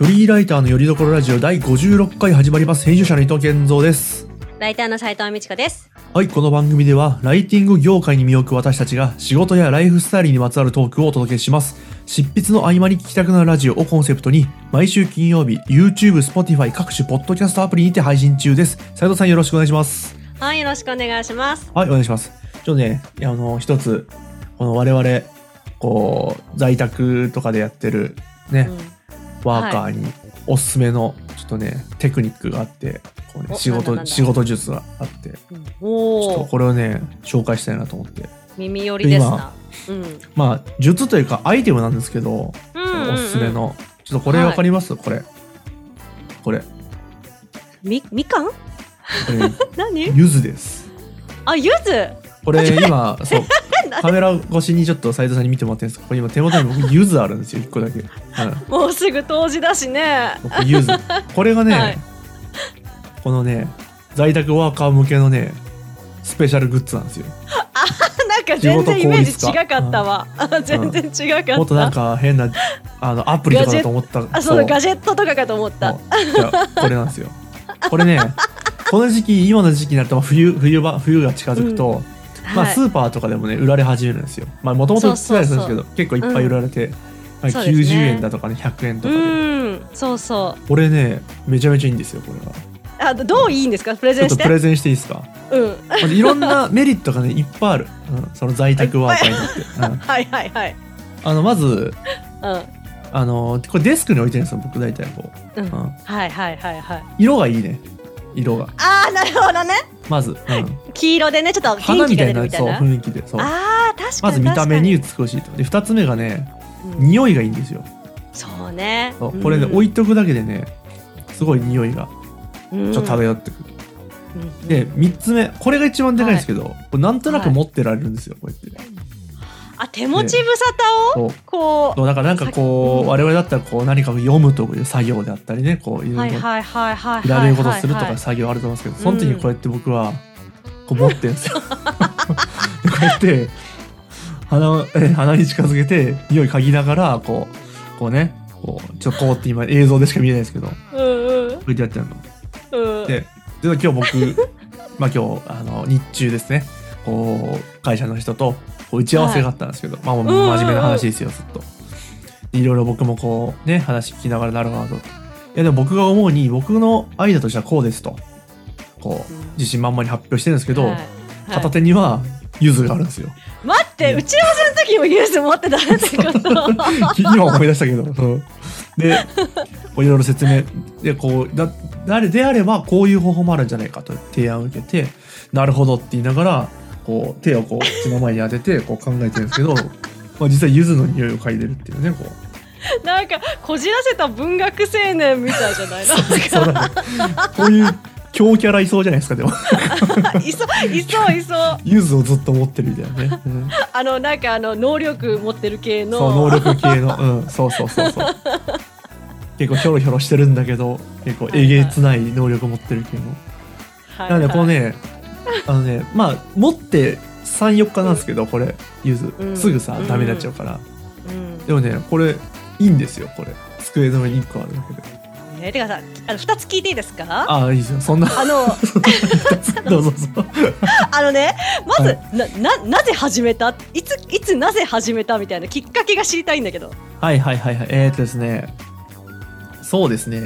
フリーライターのよりどころラジオ第56回始まります。編集者の伊藤健三です。ライターの斉藤美智子です。はい、この番組では、ライティング業界に身を置く私たちが、仕事やライフスタイルにまつわるトークをお届けします。執筆の合間に聞きたくなるラジオをコンセプトに、毎週金曜日、YouTube、Spotify 各種ポッドキャストアプリにて配信中です。斉藤さんよろしくお願いします。はい、よろしくお願いします。はい、お願いします。ちょっとね、あの、一つ、この我々、こう、在宅とかでやってる、ね、ワーカーにおすすめの、ちょっとね、テクニックがあって、こうね、お仕事、仕事術があって、ちうん、ょっとこれをね、紹介したいなと思って。耳寄りですな。うん、まあ、術というかアイテムなんですけど、うんうんうんおすすめの。ちょっとこれわかります、これ。これ。こみ、みかん？れ、何？柚子です。あ、ゆず？これ今、そう、カメラ越しにちょっと斉藤さんに見てもらってるんですこれ今手元に僕柚子あるんですよ、一個だけ。うん。もうすぐ冬至だしね。僕柚子。これがね、はいこのね、在宅ワーカー向けのね、スペシャルグッズなんですよ。なんか全然イメージ違かったわ。あ全然違かった。もっとなんか変なあのアプリとかだと思ったあ、そうだ、ガジェットとかかと思った。これなんですよこれねこの時期今の時期になるとまあ冬冬場冬が近づくと、まあ、はいスーパーとかでもね売られ始めるんですよまあもともと売ってたりするんですけど結構いっぱい売られて、うですね90円だとかね100円とうかで、ん、そうそう。これねめちゃめちゃいいんですよこれがあ、どういいんですか、プレちゼンして。ょっとプレゼンしていいですか？うん。まずいろんなメリットがねいっぱいある、うん、その在宅ワーカーにとって、うん、はいはいはい。あのまずうん。あのこれデスクに置いてるんですよ僕大体こう、うん。うん、はいはいはいはい。色がいいね色がああ、なるほどね。まず、うん、黄色でね、ちょっと花みたいな元気が出るみたいそうな。雰囲気でそう。ああ、確かに。まず見た目に美確しいと。で2つ目がねうん。匂いがいいんですよ。そうね。これね、置いとくだけでねすごい匂いがちょっと漂ってくる、うんで3つ目これが一番でかいんですけど、これなんとなく持ってられるんですよこうやってあ、手持ち無沙汰を、そうこそう。だからなんかこう、うん我々だったらこう何かを読むという作業であったりねこういう。ろいいはいはいはい。調べることするとはいか作業あると思うん。ですけど、その時にこうやって僕はこう持ってるんですよ。で こうやって鼻をえ鼻に近づけて匂い嗅ぎながらこうこうねこうちょっとこうって今映像でしか見えないですけどこうんうん。うやってやってるの。うん。でで今日僕 まあ今日あの日中ですね。こう会社の人と打ち合わせがあったんですけど、まあもう真面目な話ですよずっと。でいろいろ僕もこうね話聞きながらなるほど。いやでも僕が思うに僕のアイデアとしてはこうですとこう自信満々に発表してるんですけど、はいはい片手には柚子があるんですよ。待って、打ち合わせの時もユース持ってたってこと。今思い出したけど。うんでこういろいろ説明でこうだ誰であればこういう方法もあるんじゃないかと提案を受けてなるほどって言いながらこう手をこう口の前に当ててこう考えてるんですけど、まあ、実は柚子の匂いを嗅いでるっていうねこう。なんか、こじらせた文学青年みたいじゃないの？なんか。こういう強キャラいそうじゃないですかでも。いそう、いそう、いそう。柚子をずっと持ってるみたいなね、うん。あの、なんか、あの、能力持ってる系の。そう能力系の。うん。そうそうそうそう。結構ヒョロヒョロしてるんだけど結構えげつない能力を持ってる系の。はいなんでこのはいね、あのね、まあ持って3、4日なんですけど、これ、ゆず、うんすぐさう、んダメになっちゃうから。うんでもね、これ、いいんですよ、これ。机の上に1個あるだけで。えーてかさ、あの、二つ聞いていいですか？あああ、いいですよ。そんな、の、どうぞ。あのね、まず、はな、な、なぜ始めた、いつ、いつなぜ始めたみたいなきっかけが知りたいんだけど。はいはいはいはい。えー、っとですね、そうですね。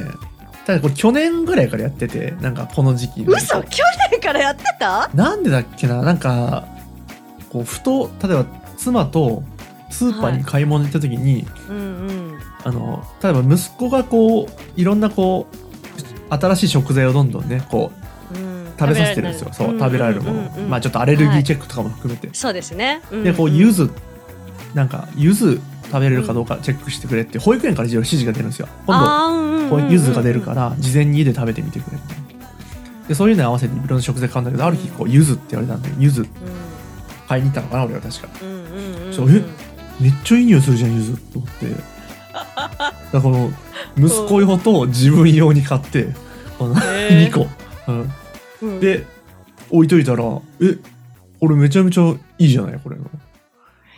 ただこれ去年ぐらいからやってて、なんかこの時期。に。嘘、去年からやってた？なんでだっけな、なんか、こう、ふと、例えば妻とスーパーに買い物に行った時に、うんうん。あの例えば息子がこういろんなこう新しい食材をどんどんねこううん。食べさせてるんですよ。そう食べられる。もの、うんうんうんまあちょっとアレルギーチェックとかも含めて、そうですね。でこうゆ柚子なんか柚子食べれるかどうかチェックしてくれって保育園から指示が出るんですよ。今度柚子が出るから事前に家で食べてみてくれって。でそういうのに合わせていろんな食材買うんだけどある日こう柚子って言われたんで柚子。買いに行ったのかな俺は確か。そうえめっちゃいい匂いするじゃん柚子と思って。だからこの息子用と自分用に買ってこのへー。2個、うん、うん。で置いといたらえこれめちゃめちゃいいじゃないこれの。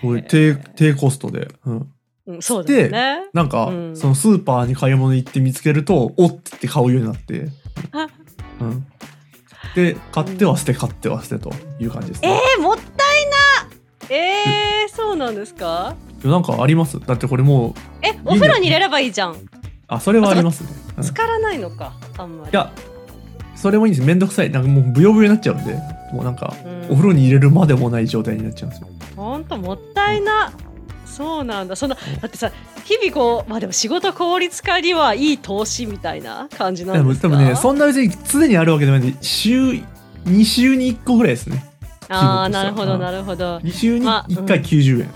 これ低低コストで、うん、うんうん、そうだよね。なんか、うん。そのスーパーに買い物行って見つけるとおっって言って買うようになって、あ。うん、で買っては捨て買っては捨てという感じですえね、ー、もったいな。えー、そうなんですか？なんかあります？だってこれもうえ、お風呂に入れればいいじゃん。あそれはあります。ね、うん。い浸からないのか、あんまり。やそれもいいんです。めんどくさい。なんかもうブヨブヨになっちゃうんで。もうなんかうん。お風呂に入れるまでもない状態になっちゃうんですよ。ほんともったいな。そうなんだ。そんなだってさ、日々こうまあでも仕事効率化にはいい投資みたいな感じなでもんですか？多分ねそんな別に常にあるわけではない。週2週に1個ぐらいですね。ああなるほどうん。なるほど。2週にまあ1回90円、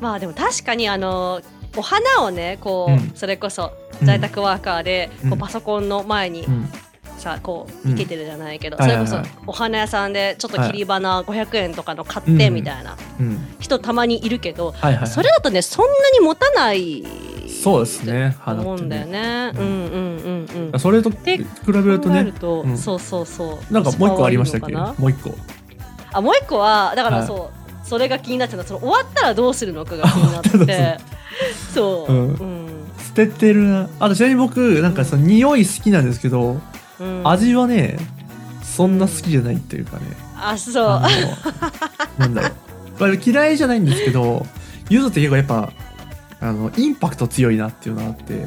まあでも確かにあのお花をねこう、うん。それこそうん。在宅ワーカーで、うん。こうパソコンの前にうんさこううん。生けてるじゃないけど、はいそれこそお花屋さんでちょっと切り花500円とかの買っうんてみたいな。うん人たまにいるけど、はいはいそれだとねそんなに持たないそうですねと思うんだよね。ううん。んうんうんうん。それとで比べるとね。ると、うん。そうそうそう。なんかもう一個ありましたっけ？もう一個。なあもう一個はだからはい。そう、それが気になってた。のその終わったらどうするのかが気になって。そう、うん。うん。捨ててるな。あとちなみに僕なんかその匂い好きなんですけど、うん、味はねそんな好きじゃないっていうかね。あそう。あのなんだろう。まあ嫌いじゃないんですけど柚子って結構やっぱあのインパクト強いなっていうのがあって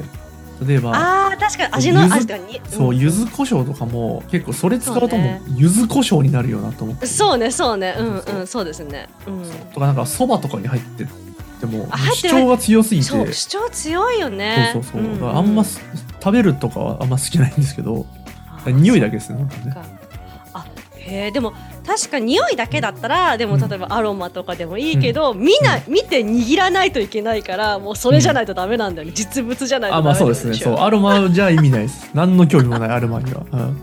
例えばあー確かに味の味がにそう、ん柚子胡椒とかも結構それ使うともそうね。う柚子胡椒になるよなと思って。そうねそうね。うんそうんそう。ですね。うん。とかなんかそばとかに入ってても主張が強すぎて。そう主張強いよね。そうそうそう、んだからあんます食べるとかはあんま好きないんですけど匂いだけですねあへえでも確かに匂いだけだったらでもうん。例えばアロマとかでもいいけど、見な見て握らないといけないからもうそれじゃないとダメなんだよね、実物じゃないとあまあそうですね。そう。アロマじゃ意味ないです。何の興味もないアロマには、うん、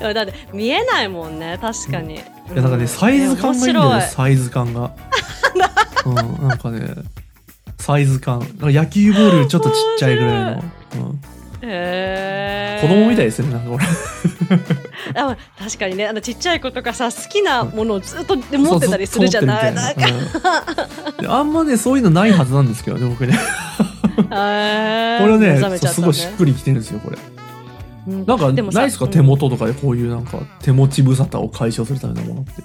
マだって見えないもんね確かに、いやなんかねサイズ感がいいんだよサイズ感が。うんなんかねサイズ感。野球ボールちょっとちっちゃいぐらいの、うん、へえ子供みたいですねなんか俺。あ確かにね。あのちっちゃい子とかさ好きなものをずっと持ってたりするじゃない。な。んか。うん。であんまねそういうのないはずなんですけどね僕ね。これねねすごいしっくりきてるんですよこれ。うん。なんかでもさないですか、うん。手元とかでこういうなんか手持ち無沙汰を解消するためのものって。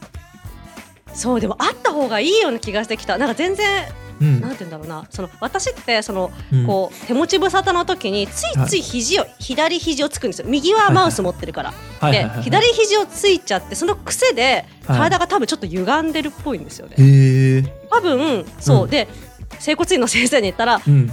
そうでもあった方がいいような気がしてきた。なんか全然うん。なんて言うんだろうな。その私ってそのうん。こう手持ち無沙汰の時についつい肘を、左肘をつくんですよ。右はマウス持ってるから、ではい。はいはい。はい左肘をついちゃってその癖ではい。体が多分ちょっと歪んでるっぽいんですよね、へえ多分そう、うん。で整骨院の先生に言ったらうん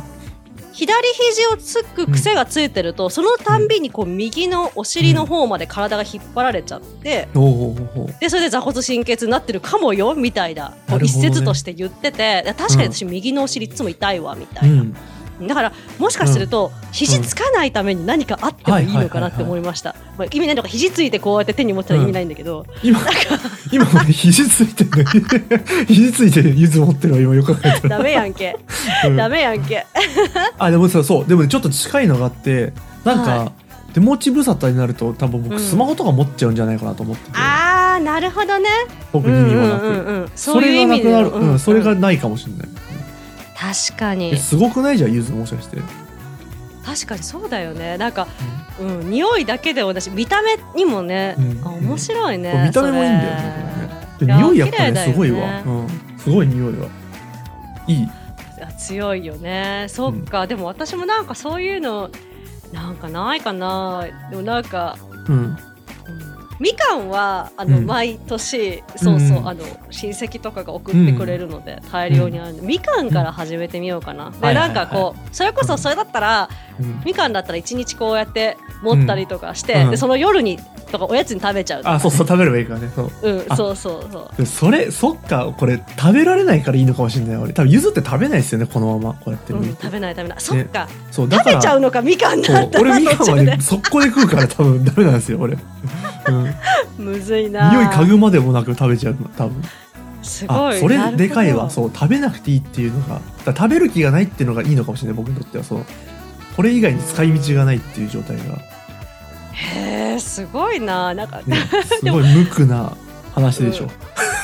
左肘をつく癖がついてると、そのたんびにこう右のお尻の方まで体が引っ張られちゃって、おうおうおうおうでそれで座骨神経痛になってるかもよみたいななね。説として言ってて確かに私右のお尻いつも痛いわみたいな、うんだからもしかすると、肘つかないために何かあってもいいのかなって思いました、まあ、意味ないのか肘ついてこうやって手に持ってたら意味ないんだけど、今今俺肘ついてる 肘ついてるゆず持ってるわ今よく考えたら、ダメやんけ。うん。ダメやんけ。あでもそうそう。でもねちょっと近いのがあってなんか、は手持ち無沙汰になると多分僕うん。スマホとか持っちゃうんじゃないかなと思ってて、あーなるほどね。特に意味もなく、うんうんうんうん。それがなくなる、のうんそれがないかもしれない、確かえにすごくない？じゃんゆずもしかして、確かにそうだよね。なんか、うん、匂いだけで同じ見た目にもね、うん。あ面白いね、そう見た目もいいんだよねそれ。で匂いやっぱね綺麗だよすごいわ、うん、すごい匂いは。いい。あ強いよね。そっか、でも私もなんかそういうのなんかないかな。でもなんか、うんうんみかんはあの、うん。毎年そうそう、うんあの親戚とかが送ってくれるので、大量にあるんでみかんから始めてみようかな、ではい。なんかこうそれこそそれだったら、うん。みかんだったら一日こうやって持ったりとかして、うん。でその夜にとかおやつに食べちゃうあそうそう食べればいいからね。そう。うんあ。そうそうそう。でそれそっかこれ食べられないからいいのかもしれない。俺多分ゆずって食べないですよねこのまま。こうやってうん、食べない食べない。そっか、そう食べちゃうのかみかんだっ俺みかんはね速攻で食うから多分ダメなんですよ俺、うん、むずいな匂い嗅ぐまでもなく食べちゃうの多分。すごい。あそれでかいわ。うそう食べなくていいっていうのが食べる気がないっていうのがいいのかもしれない僕にとっては。そうこれ以外に使い道がないっていう状態が、へえすごいな。なんか、ね、すごい無垢な話でしょ、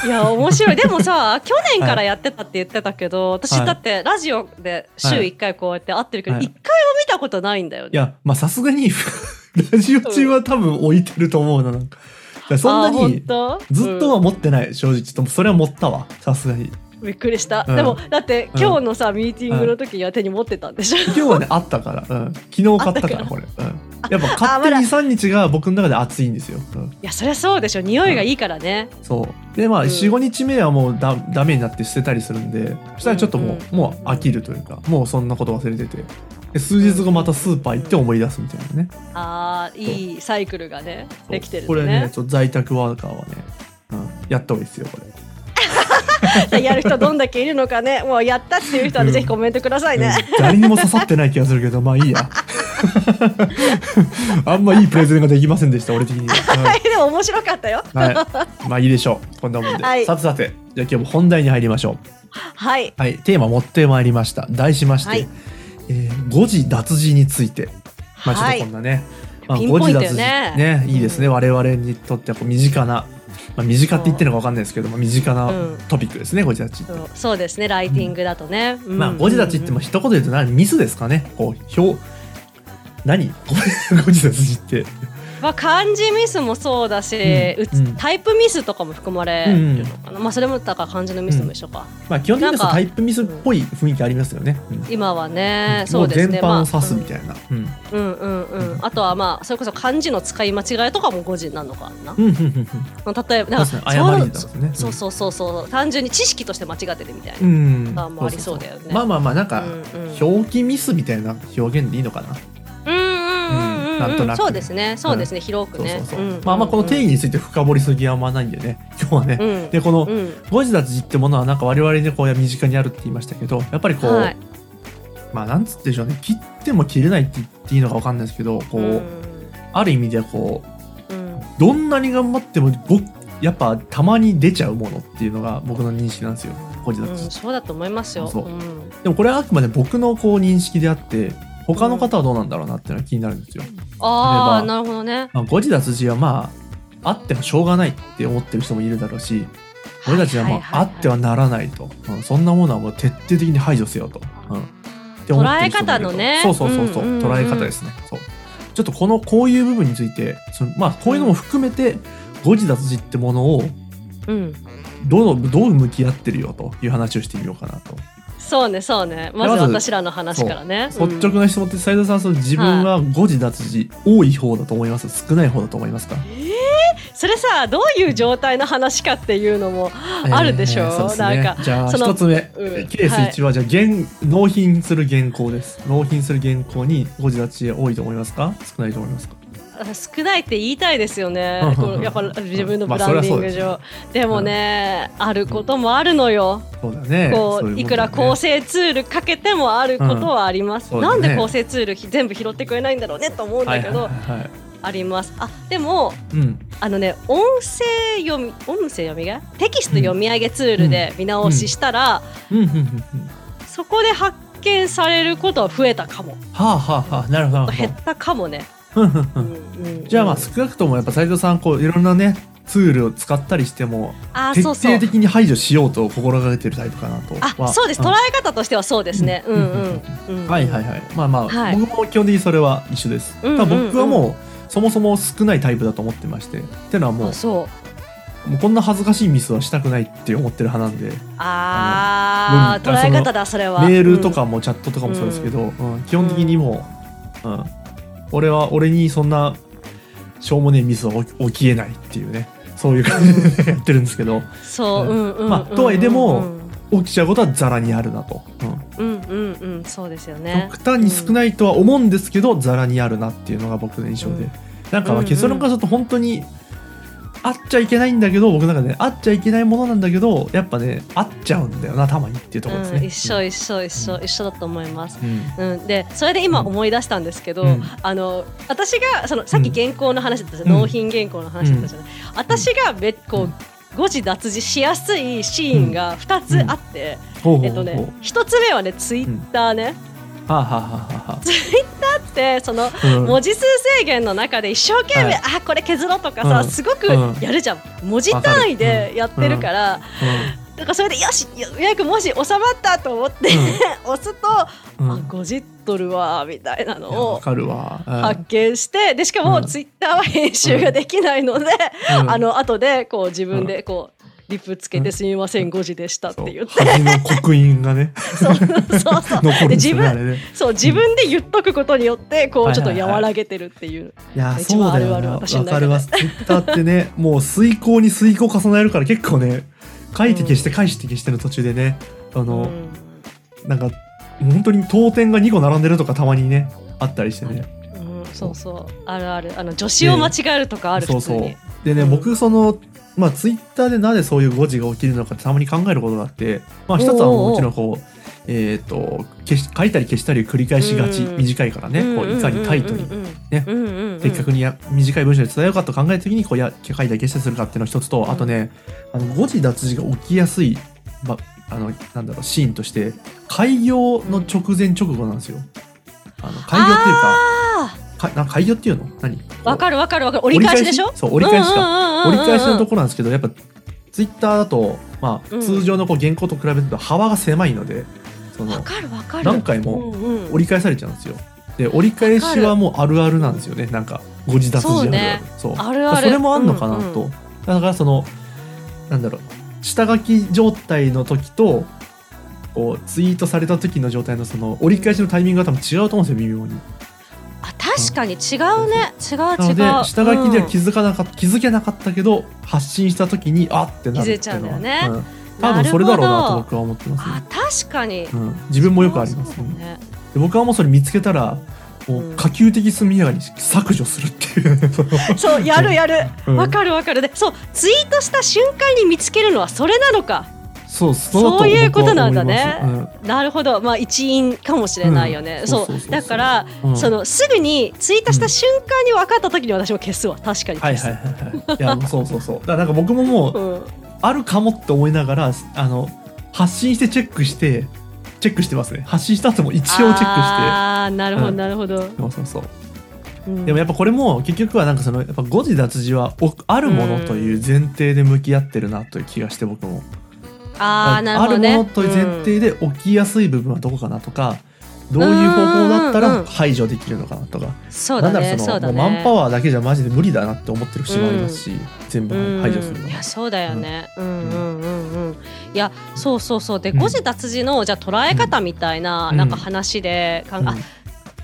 いや面白い。でもさ 去年からやってたって言ってたけど、私はい。だってラジオで週1回こうやって会ってるけど、はい。一1回も見たことないんだよね。いや、まあさすがに、ラジオ中は多分置いてると思うな、なんか。そんなに、当ずっとは持ってない、正直。ちょっとそれは持ったわ、さすがに。びっくりした、うんでもだってうん今日のさ、ミーティングの時には手に持ってたんでしょ、今日はね、あったから。うん。昨日買ったから、これ。うん。やっぱ買ってあまだ2、3日が僕の中で熱いんですよ。うん。いやそりゃそうでしょ匂いがいいからね、そう。で、まあ、うん4、5日目はもうだダメになって捨てたりするんで、そしたらちょっともう、もう飽きるというか、もうそんなこと忘れてて。で数日後またスーパー行って思い出すみたいなね。ああいいサイクルがねできてるこれね、ねちょっと在宅ワーカーはね、うん、やった方がいいですよ、これ。やる人どんだけいるのかねもうやったっていう人はうんぜひコメントくださいね、うん誰にも刺さってない気がするけど、まあいいや。あんまいいプレゼンができませんでした、俺的には。はいでも面白かったよはい。はいまあいいでしょう。こんなもんで。はいさてさて、じゃあ今日も本題に入りましょう。はいはい。テーマ持ってまいりました。題しまして、はいえー誤字脱字について。まあちょっとこんなね。まあピンポイントよね誤字脱字ね、いいですね。我々にとってはこう身近な、まあ身近って言ってるのかわかんないですけど、まあ身近なうん。トピックですね、誤字脱字って。そう。ですねライティングだとね、うん。まあ、誤字脱字ってもう一言で言うと何？ミスですかね？こう、表、何？誤字脱字って。まあ、漢字ミスもそうだし、うん。タイプミスとかも含まれるのかな、まあそれもだから漢字のミスも一緒か、まあ、基本的にはタイプミスっぽい雰囲気ありますよね。うん。今はね、そうですね。全般を指すみたいな。うん。うん。うんうん、あとはまあそれこそ漢字の使い間違いとかも誤字なのかな、うん。うんうん例えばなんか誤りですね。そうそうそうそう単純に知識として間違っててみたいな、うん。うんあもありそうだよね。まあまあまあ、なんか、うんうん。表記ミスみたいな表現でいいのかな。なんとなく。そうですね。そうですね、広くね。まあまあ、この定義について深掘りすぎはあんまないんでね、今日はね。うん。で、このうん。誤字脱字ってものはなんか我々でこう身近にあるって言いましたけど、やっぱりこう、はい。まあなんつってでしょうね、切っても切れないって言っていいのかわかんないですけど、こう、うん。ある意味ではこう、うん。どんなに頑張っても僕やっぱたまに出ちゃうものっていうのが僕の認識なんですよ。誤字脱字、うん、そうだと思いますよ。そう。ん。でもこれはあくまで僕のこう認識であって他の方はどうなんだろうなっていうのが気になるんですよ、ああ、なるほどね。まあ、誤字脱字はまああってもしょうがないって思ってる人もいるだろうし俺たちはまあ、はいはいはい。あってはならないと、うんそんなものはもう徹底的に排除せよと、うん。捉え方のね。そうそうそうそう,、捉え方ですね。そう。ちょっとこのこういう部分についてそのまあこういうのも含めて誤字脱字ってものをうん。どうどう向き合ってるよという話をしてみようかなと。そうね、そうね。まず私らの話からね。率直な質問って斉藤さんその自分は誤字脱字多い方だと思います。少ない方だと思いますかそれさ、どういう状態の話かっていうのもあるでしょ、えーそうですね。なんか。じゃあその一つ目、うん。ケース1はじゃあ原納品する原稿です。納品する原稿に誤字脱字多いと思いますか？少ないと思いますか？少ないって言いたいですよね。やっぱ自分のブまあランディングそりゃ上。でもね、あることもあるのよ。そうだね。こそうういくら構成ツールかけてもあることはあります。うん。ねなんで構成ツール全部拾ってくれないんだろうねと思うんだけど、はいはいはいはい。あります。あでもうん。あのね音声読み音声読みが？テキスト読み上げツールで見直ししたら、うん。うんうんうんそこで発見されることは増えたかも。はあはあはあ。なるほど。減ったかもね。じゃあまあ少なくともやっぱ斉藤さんこういろんなねツールを使ったりしても徹あそうそう。底的に排除しようと心がけてるタイプかなとあはそうです、ん。捉え方としてはそうですね。うん。うんうん。はいはいはい。まあまあ、はい。僕も基本的にそれは一緒です、僕はもうそもそも少ないタイプだと思ってましてっていうのはもうあそう。もうこんな恥ずかしいミスはしたくないって思ってる派なんで。ああ、うん。捉え方だそれは。メールとかもチャットとかもそうですけど、うん。基本的にもう、うん、俺は俺にそんなしょうもねえミスは起きえないっていうね。そういう感じでやってるんですけど。そう、ううんうんうん。まあとはいえでもうん起きちゃうことはザラにあるなと、うん。うんうんうん、そうですよね。極端に少ないとは思うんですけど、ザラにあるなっていうのが僕の印象で、うん。なんか結論からちょっと本当にあっちゃいけないんだけど僕の中でねあっちゃいけないものなんだけどやっぱねあっちゃうんだよなたまにっていうところですね、うん、一緒一緒一緒、一緒だと思います。うん。うん、でそれで今思い出したんですけど、うん。あの私がそのさっき原稿の話だったじゃん、うん。納品原稿の話だったじゃない、私がべこう誤字脱字しやすいシーンが2つあって、えっとね1つ目はねツイッターね、はあ、はあはあは。あはツイッターってそのうん。文字数制限の中で一生懸命、はい。あこれ削ろうとかさ、うん。すごくうん。やるじゃん、文字単位でやってるから、うん。だからそれでよしようやくもし収まったと思って、押すと、うん。あ50ドルわみたいなのを発見してでしかもうん。ツイッターは編集ができないので、うん。あの後でこう自分でこうリプつけて「すみません5時でした」って言って、そう。恥の刻印がね。そうそうそう。残るんで自分。そう自分で言っとくことによってこはいうちょっと和らげてるっていう、いやそうだよな。わかるわツイッターってねもう遂行に遂行重ねるから結構ね書いて消して返して消しての途中でねあの、うん。なんか本当に当点が2個並んでるとかたまにねあったりしてね。うん、そうそう。あるある。あの助詞を間違えるとかある、そうそう。普通に。でね、うん。僕そのまあツイッターでなぜそういう誤字が起きるのかってたまに考えることがあってまあ一つはもちろんこうえっ、と消し書いたり消したり繰り返しがち、うん短いからね、こういかにタイトにね。うんうんうん。的確にや短い文章で伝えようかと考えた時にこうや書いたり消したりするかっていうのが一つと、ん。あとねあの誤字脱字が起きやすい、ま、あのなんだろうシーンとして開業の直前直後なんですよ。あの開業っていうかあかな開業っていうの？何？ーわかるわかるわかる。折り返しでしょ？そう折り返しか、か折り返しのところなんですけどやっぱツイッターだと、まあ、うん。通常のこう原稿と比べると幅が狭いのでそのわかるわかる。何回も折り返されちゃうんですよ。で折り返しはもうあるあるなんですよね。なんか誤字脱字あるあるそうあるある。それもあんのかなうんと、だからそのなんだろう。下書き状態の時とこうツイートされた時の状態のその折り返しのタイミングが多分違うと思うんですよ微妙に。あ確かに違うね。違うなの違う。で下書きでは気うん。づかなかった、気づけなかったけど発信した時にあってなるっていうのは。気づいちゃうんだよね。うん。多分それだろうなと僕は思ってます、あ確かに。うん、自分もよくありますね。だね。で僕はもうそれ見つけたらもううん。可及的速やかに削除するっていう。ねそのそうやるやる。うん。わかるわかる。でそうツイートした瞬間に見つけるのはそれなのかそうそういうことなんだね。僕は思います。なるほど。まあ一因かもしれないよね、うん。そそうだから、うん。そのすぐにツイートした瞬間に分かった時に私も消すわ。確かに消す、はいはいはいはい。いやそうそうそう。だからなんか僕ももううん。あるかもって思いながらあの発信してチェックしてチェックしてますね。発信した後も一応チェックして。ああなるほどうん。なるほど、そうそうそう。うん。でもやっぱこれも結局はなんかそのやっぱ誤字脱字はおあるものという前提で向き合ってるなという気がして僕も。ああなるほどね。あるものという前提で起きやすい部分はどこかなとか、どういう方法だったうんうんうん。ら排除できるのかなとか、そうだなんならそのねそうだね。マンパワーだけじゃマジで無理だなって思ってる節もありますし、全部排除するのうん。いはやそうだよね、うん、うんうんうんいやそうそうそう。でうん。誤字脱字のじゃあ捉え方みたいな、うん。なんか話で、かんあうん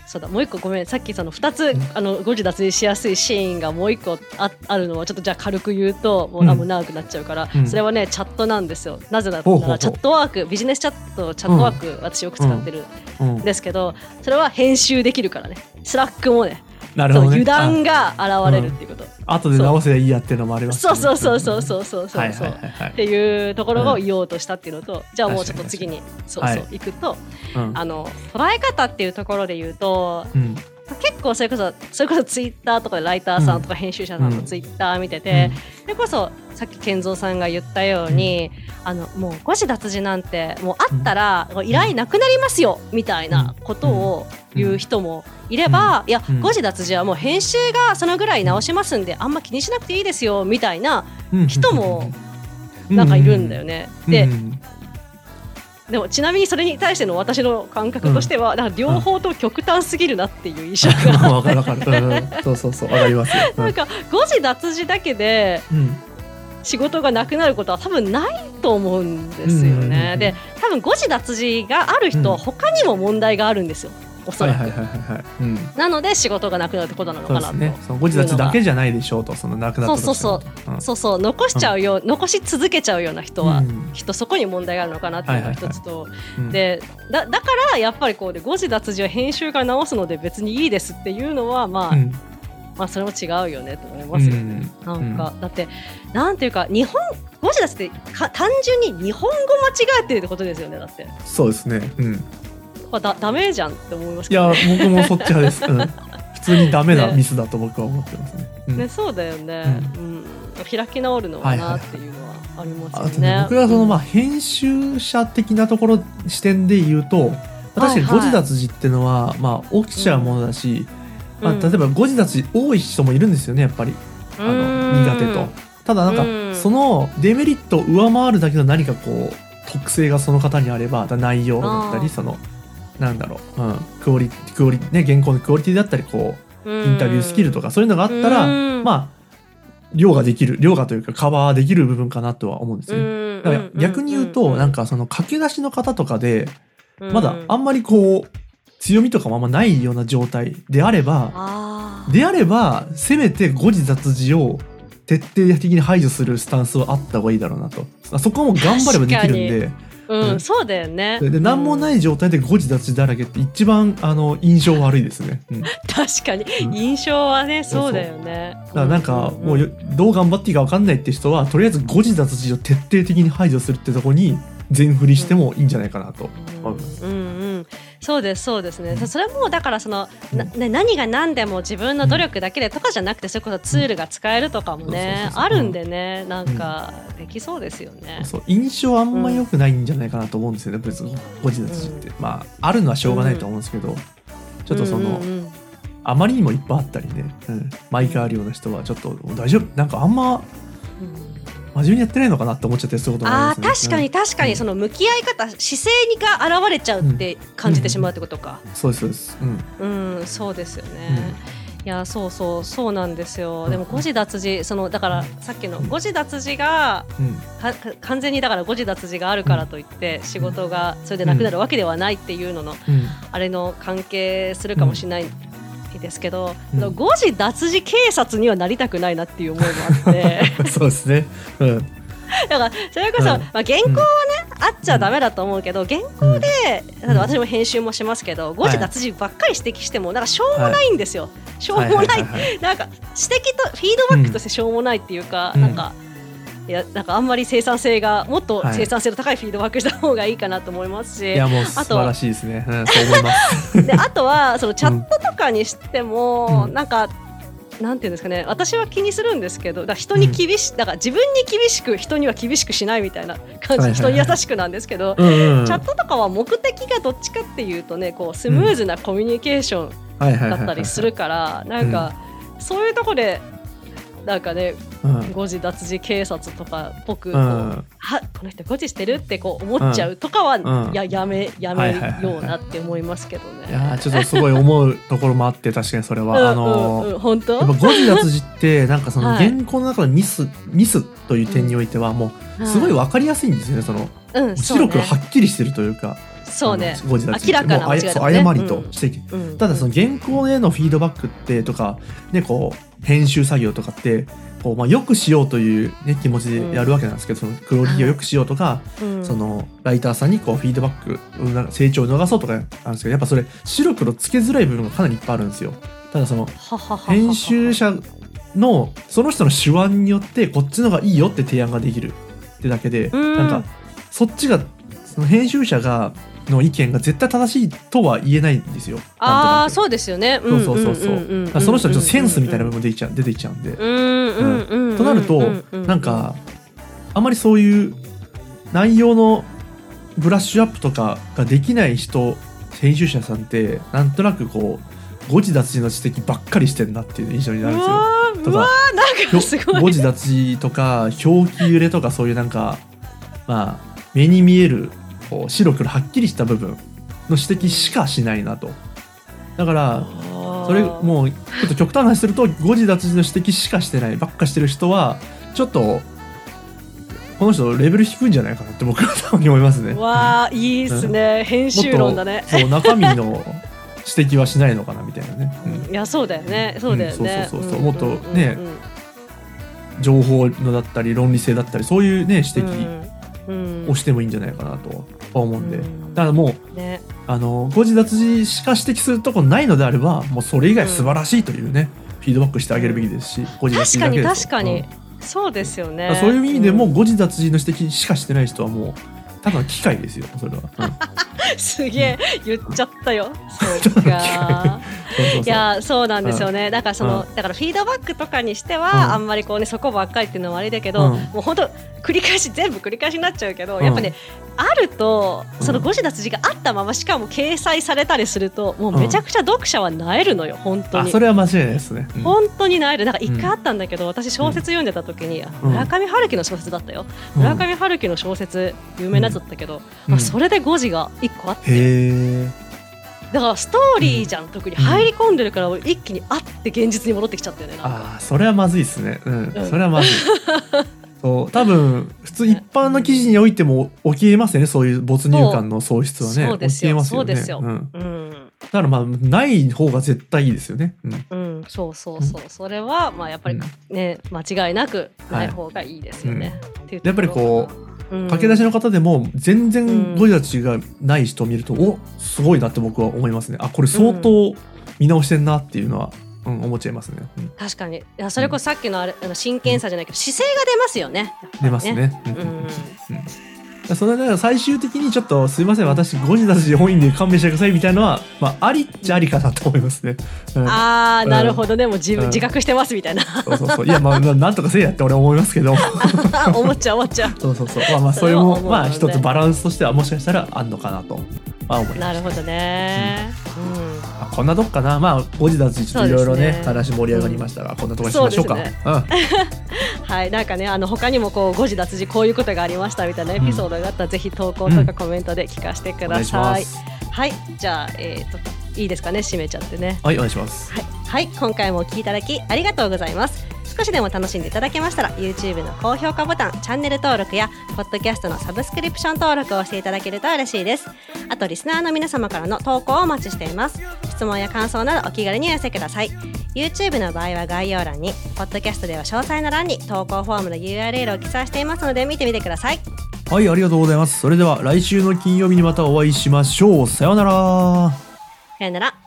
そうだもう一個ごめんさっきその2つ、うん。あの誤字脱字しやすいシーンがもう一個ああるのはちょっとじゃあ軽く言うともう,、もう長くなっちゃうから、うん。それはねチャットなんですよ。なぜだったらチャットワークビジネスチャットチャットワーク、私よく使ってるう。んんですけどそれは編集できるからねスラックもねなるほどね。そう油断が現れるっていうこと、あ後で直せばいいやっていうのもありますそう。そうそうそうそうそうそう、はいはいはいはい。っていうところを言おうとしたっていうのと、じゃあもうちょっと次にそうそう、はい行くとうん。あの捉え方っていうところで言うとうん結構それこそそれこそツイッターとかでライターさんとか編集者さんのツイッター見てて、それこそさっき健三さんが言ったように、あのもう誤字脱字なんてもうあったら依頼なくなりますよみたいなことを言う人もいれば、いやうん。誤字脱字はもう編集がそのぐらい直しますんであんま気にしなくていいですよみたいなうん。人もなんかいるんだよね。で、うんでもちなみにそれに対しての私の感覚としては、なんか両方とも極端すぎるなっていう印象が。わかるわかる。うん。うんそうそうそう。わかりますよ。うん。なんか誤字脱字だけでうん。仕事がなくなることは多分ないと思うんですようんうん。うん。うん。ねで多分誤字脱字がある人、うん。他にも問題があるんですよおそらく。はいはいはいはい。なので仕事がなくなるってことなのかなと。そうですね。その誤字脱字だけじゃないでしょうとそのなくなったとしてもそうそうそうそう残しちゃうよう、残し続けちゃうような人は、うんきっとそこに問題があるのかなっていうのが一つと、うんでだだからやっぱりこうで誤字脱字を編集から直すので別にいいですっていうのはまあ、うんまあそれも違うよねと思いますよね。うんなんか、だってなんていうか日本誤字脱字ってか単純に日本語間違えてるってことですよねだってそうですね。うん。これだダメじゃんって思いますいやけどね。僕もそっち派です。うん。普通にダメなね。ミスだと僕は思ってます。ね。うん。ねそうだよね、うん。開き直るのはなっていうのはありますよね。あとね僕がそのまあ編集者的なところ視点で言うと確かにはいはい。誤字脱字っていうのは、まあ起きちゃうものだし、まあ、うん。例えば誤字脱字多い人もいるんですよねやっぱり。あのうん。苦手と。ただなんかうん。そのデメリットを上回るだけの何かこう特性がその方にあればだ内容だったりそのなんだろう、うん、クオリクオリね原稿のクオリティだったりこうインタビュースキルとかそういうのがあったら、うん。まあ量ができる量がというかカバーできる部分かなとは思うんですよね。だから逆に言うとなんかその駆け出しの方とかでまだあんまりこう強みとかもあんまないような状態であればであればせめて誤字脱字を徹底的に排除するスタンスはあった方がいいだろうなと。あそこはもう頑張ればできるんでううんんそうだよね。でで何もないい状態で誤字脱字だらけって一番あの印象悪いですね。うん、だ確かに。うん。印象はねそうだよね。からなんかもうよどう頑張っていいか分かんないって人はとりあえず誤字脱字を徹底的に排除するってとこに全振りしてもいいんじゃないかなと。思います。そうですそうですね、うん。それもだからその、なね、何が何でも自分の努力だけでとかじゃなくてそれこそツールが使えるとかもねあるんでねなんかできそうですよね。そう印象あんま良くないんじゃないかなと思うんですよね、別に誤字脱字って、まああるのはしょうがないと思うんですけど、ちょっとその、あまりにもいっぱいあったりね、うん、毎回あるような人はちょっと大丈夫？なんかあんま真面目にやってないのかなって思っちゃったりすることもあね。確かに確かうん。にその向き合い方姿勢が現れちゃうって感じてしまうってことか。うん。そうですそうです。うん。うん、そうですよね。いやそうそうそうなんですよ。でも誤字脱字そのだからさっきの誤字脱字がうん。完全にだから誤字脱字があるからといって仕事がそれでなくなるわけではないっていうののうん。あれの関係するかもしれないですけど、うん。誤字脱字警察にはなりたくないなっていう思いもあって。そうですね。うん。だからそれこそ、うん。まあ、原稿はね、あっちゃダメだと思うけど原稿で、私も編集もしますけど誤字脱字ばっかり指摘してもなんかしょうもないんですよ、しょうもない,、なんか指摘とフィードバックとしてしょうもないっていうか、うん。なんか。いやなんかあんまり生産性がもっとはい。生産性の高いフィードバックした方がいいかなと思いますし、いやもう素晴らしいですね。うん、そう思います。であとはそのチャットとかにしても、うん。なんかなんていうんですかね。私は気にするんですけどだ人に厳し、だから自分に厳しく人には厳しくしないみたいな感じ、はいはいはい。人に優しくなんですけど、うんうん。チャットとかは目的がどっちかっていうとねこうスムーズなコミュニケーションはいはいはいはいだったりするから、なんか、そういうとこでなんかねうん。誤字脱字警察とかっぽくこう、うんはこの人誤字してるってこう思っちゃうとかは、うん。ややめやめはいはいはいはいようなって思いますけどね。いやーちょっとすごい思うところもあって確かにそれは、あのーうんうん。うん、本当？やっぱ誤字脱字ってなんかそのはい。原稿の中のミス、ミスという点においてはもうすごい分かりやすいんですよねその白黒ね。はっきりしてるというかそうね。誤字脱字明らかな間違いだね。そう誤りと指摘、うん。ただその原稿へのフィードバックってとかねこう編集作業とかってこう、まあ、よくしようという、ね、気持ちでやるわけなんですけど、そのクオリティをよくしようとか、うん。そのライターさんにこうフィードバックうんなんか成長を逃そうとかあるんですけどやっぱそれ白黒つけづらい部分がかなりいっぱいあるんですよ。ただそのははははは。編集者のその人の手腕によってこっちの方がいいよって提案ができるってだけで、うん。なんかそっちがその編集者がの意見が絶対正しいとは言えないんですよ。ああそうですよねそうそうそうそう。その人のちょっとセンスみたいな部うん分出てきちゃう出てきちゃうんで。となるとなんかあまりそういう内容のブラッシュアップとかができない人編集者さんってなんとなくこう誤字脱字の指摘ばっかりしてんなっていう印象になるんですよ。とか誤字脱字とか表記揺れとかそういうなんかまあ目に見える白黒はっきりした部分の指摘しかしないなと。だからそれもうちょっと極端な話すると誤字脱字の指摘しかしてないばっかしてる人はちょっとこの人レベル低いんじゃないかなって僕は多分思いますね。わあいいっすね。編集論だね。とそう中身の指摘はしないのかなみたいなね。うん。いやそうだよね。そうだよね。うんそうそうそう。もっとね情報のだったり論理性だったりそういうね指摘をしてもいいんじゃないかなと。は思うんで。うんだからもうね。あの誤字脱字しか指摘するとこないのであればもうそれ以外素晴らしいというね、フィードバックしてあげるべきですし誤字脱字確かにだけです。確かにうん。そうですよね。そういう意味でもん。誤字脱字の指摘しかしてない人はもうただの機械ですよそれは、うん。すげえ言っちゃったよそうか いやそうなんですよね、だからその、うだからフィードバックとかにしては、うん。あんまりこうねそこばっかりっていうのはあれだけど、うん。もう本当繰り返し全部繰り返しになっちゃうけど、うん。やっぱねあるとそのうん誤字脱字があったまましかも掲載されたりするともうめちゃくちゃ読者はなえるのよ本当に。あそ。れは間違いないですね、うん。本当になえる。なんか一回あったんだけど、私小説読んでた時に、うん。村上春樹の小説だったよ、うん。村上春樹の小説有名なやつだったけど、うん。あそれで誤字が一個あって、だからストーリーじゃん、特に入り込んでるから一気にあって現実に戻ってきちゃったよねああそれはまずいですね。うん、うん。それはまずい。そう。多分普通一般の記事においても起きえますよねそういう没入感の喪失はね。そうです起きえよますよね。そうですよ、ん、うん。だからまあない方が絶対いいですよね、うん、うん、そうそうそう、それはまあやっぱりね、間違いなくない方がいいですよね。っていうとやっぱりこう、うん駆け出しの方でも全然うん。語彙立ちがない人を見ると、おすごいなって僕は思いますね。あこれ相当見直してんなっていうのは、うん思っちゃいますね、うん。確かに。いやそれこそさっきのあれあの真剣さじゃないけど姿勢が出ますよね。やっぱり出ますね。うん。うん。うんそれで最終的にちょっとすいません私誤字脱字多いんで勘弁してくださいみたいなのは、まあ、ありっちゃありかなと思いますね。うん。ああなるほど。ねもう自分、うん。自覚してますみたいな。そうそうそう。いやまあななんとかせえやって俺は思いますけど。思っちゃう思っちゃそうそうそう。まあまあそれもまあね一つバランスとしてはもしかしたらあんのかなとは思いなるほどね。うん。あこんなとこかな。まあ誤字脱字ちょっといろいろね話盛り上がりましたが、こんなとこにしましょうか。そうん。はい、なんかね、あの他にもこう誤字脱字こういうことがありましたみたいなエピソードがあったら、ぜひ投稿とかコメントで聞かせてください。ます。はい、じゃあえっ、といいですかね、締めちゃってね。はいお願いします。はい、はい、今回もお聞きいただきありがとうございます。少しでも楽しんでいただけましたら YouTube の高評価ボタンチャンネル登録や Podcast のサブスクリプション登録をしていただけると嬉しいです。あとリスナーの皆様からの投稿をお待ちしています。質問や感想などお気軽にお寄せください。YouTube の場合は概要欄に Podcast では詳細の欄に投稿フォームの URL を記載していますので見てみてください。はいありがとうございます。それでは来週の金曜日にまたお会いしましょう。さようなら。さよなら